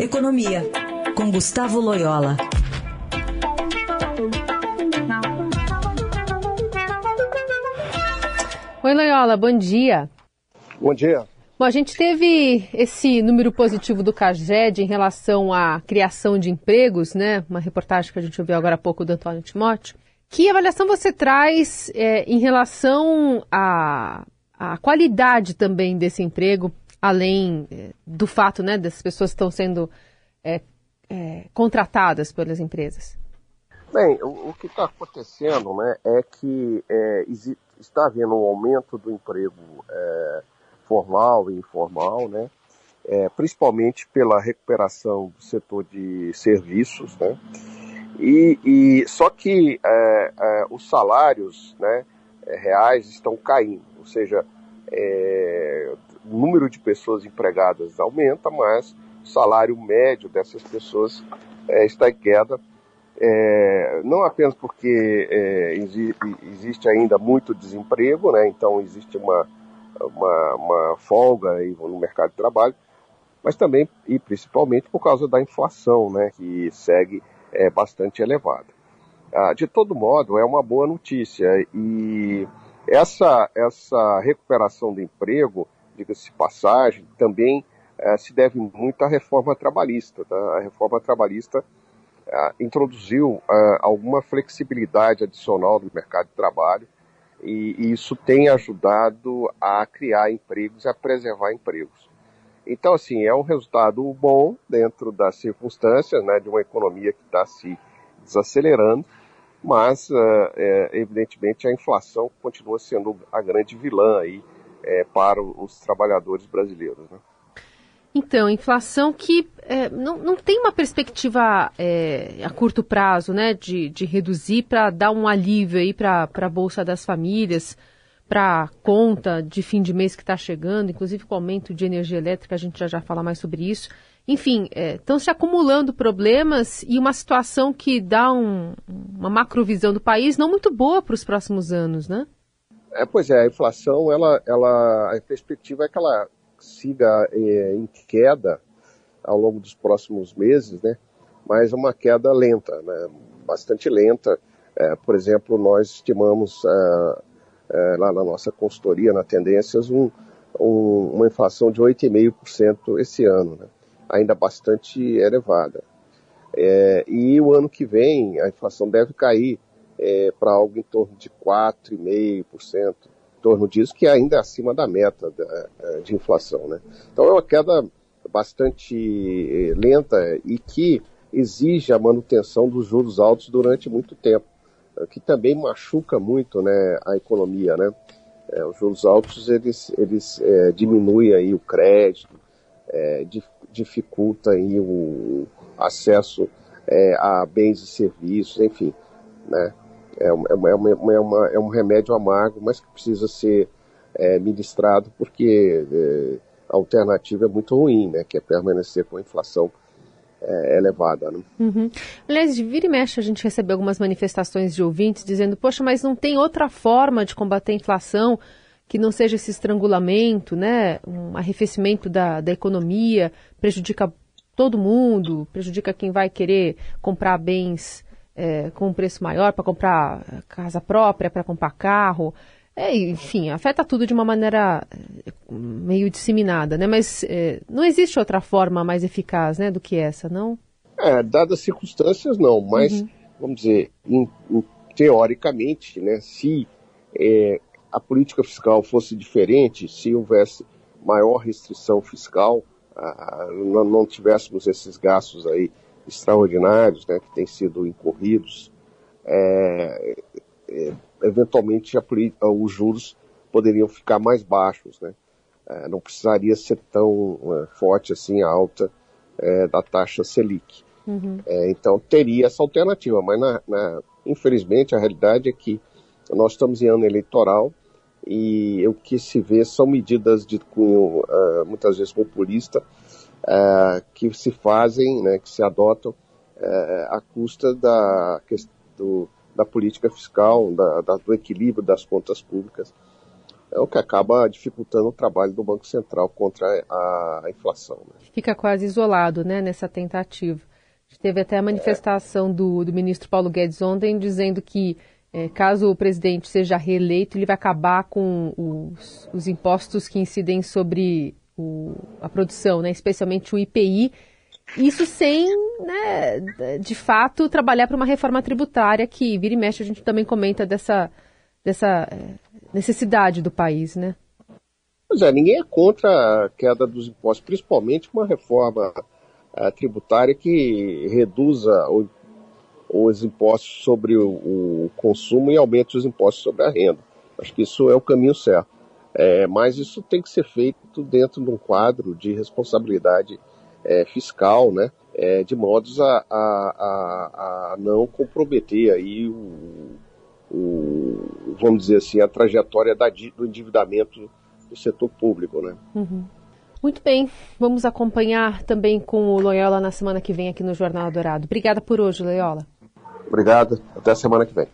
Economia, com Gustavo Loyola. Oi, Loyola, bom dia. Bom dia. Bom, a gente teve esse número positivo do CAGED em relação à criação de empregos, né? Uma reportagem que a gente ouviu agora há pouco do Antônio Timóteo. Que avaliação você traz é, em relação à, à qualidade também desse emprego, além é, do fato né, dessas pessoas que estão sendo é, é contratadas pelas empresas? Bem, o, o que está acontecendo né, é que é, está havendo um aumento do emprego formal e informal, né? Principalmente pela recuperação do setor de serviços, né? E, e só que os salários, né, reais estão caindo, ou seja, é, número de pessoas empregadas aumenta, mas o salário médio dessas pessoas é, está em queda. É, não apenas porque é, existe, existe, ainda muito desemprego, né, então existe uma, uma, uma folga no mercado de trabalho, mas também e principalmente por causa da inflação, né, que segue é, bastante elevada. Ah, de todo modo, é uma boa notícia e essa, essa recuperação do emprego, diga-se passagem, também é, se deve muito à reforma trabalhista. Tá? A reforma trabalhista é, introduziu é, alguma flexibilidade adicional no mercado de trabalho e, e isso tem ajudado a criar empregos e a preservar empregos. Então, assim, é um resultado bom dentro das circunstâncias, né, de uma economia que está se desacelerando, mas, evidentemente, a inflação continua sendo a grande vilã aí é, para os trabalhadores brasileiros. Né? Então, inflação que é, não, não tem uma perspectiva é, a curto prazo, né, de, de reduzir para dar um alívio aí para a Bolsa das Famílias, para a conta de fim de mês que está chegando, inclusive com o aumento de energia elétrica, a gente já já fala mais sobre isso. Enfim, estão é, se acumulando problemas e uma situação que dá um, uma macrovisão do país não muito boa para os próximos anos, né? É, pois é, a inflação, ela, ela, a perspectiva é que ela siga é, em queda ao longo dos próximos meses, né? Mas uma queda lenta, né? Bastante lenta. É, por exemplo, nós estimamos é, é lá na nossa consultoria, na Tendências, um, um, uma inflação de 8,5% esse ano, né? Ainda bastante elevada. É, e o ano que vem a inflação deve cair é, para algo em torno de 4,5%, em torno disso, que é ainda acima da meta é, de inflação. Né? Então é uma queda bastante eh, lenta e que exige a manutenção dos juros altos durante muito tempo, que também machuca muito né, a economia. Né? É, os juros altos eles, eles é, diminuem aí o crédito, é, dificulta aí o acesso é, a bens e serviços, enfim. Né? É, é, é, uma, é, uma, é um remédio amargo, mas que precisa ser é, ministrado porque é, a alternativa é muito ruim, né? Que é permanecer com a inflação é, elevada. Né? Uhum. Aliás, de vira e mexe a gente recebeu algumas manifestações de ouvintes dizendo, poxa, mas não tem outra forma de combater a inflação que não seja esse estrangulamento, né? Um arrefecimento da, da economia, prejudica todo mundo, prejudica quem vai querer comprar bens é, com um preço maior para comprar casa própria, para comprar carro. É, enfim, afeta tudo de uma maneira é, meio disseminada, né? Mas é, não existe outra forma mais eficaz, né, do que essa, não? É, dadas as circunstâncias, não. Mas, uhum. vamos dizer, in, in, teoricamente, né, se é, a política fiscal fosse diferente, se houvesse maior restrição fiscal, ah, não, não tivéssemos esses gastos aí extraordinários, né, que têm sido incorridos, é, é, eventualmente a, os juros poderiam ficar mais baixos, né? É, não precisaria ser tão é, forte assim a alta é, da taxa Selic. Uhum. É, então teria essa alternativa, mas na, na, infelizmente a realidade é que nós estamos em ano eleitoral e o que se vê são medidas de cunho uh, muitas vezes populista é, que se fazem, né, que se adotam é, à custa da, do, da política fiscal, da, da, do equilíbrio das contas públicas. é o que acaba dificultando o trabalho do Banco Central contra a, a inflação. Né? Fica quase isolado né, nessa tentativa. Teve até a manifestação é. do, do ministro Paulo Guedes ontem dizendo que é, caso o presidente seja reeleito, ele vai acabar com os, os impostos que incidem sobre o, a produção, né, especialmente o IPI. Isso sem, né, de fato, trabalhar para uma reforma tributária que vira e mexe, a gente também comenta dessa, dessa é, necessidade do país, né? Pois é, ninguém é contra a queda dos impostos, principalmente uma reforma uh, tributária que reduza o, os impostos sobre o, o, consumo e aumente os impostos sobre a renda. Acho que isso é o caminho certo. É, mas isso tem que ser feito dentro de um quadro de responsabilidade é, fiscal, né? É, de modos a, a, a, a, não comprometer aí o, o, vamos dizer assim, a trajetória da, do endividamento do setor público, né? Uhum. Muito bem, vamos acompanhar também com o Loyola na semana que vem aqui no Jornal Dourado. Obrigada por hoje, Loyola. Obrigado, até a semana que vem.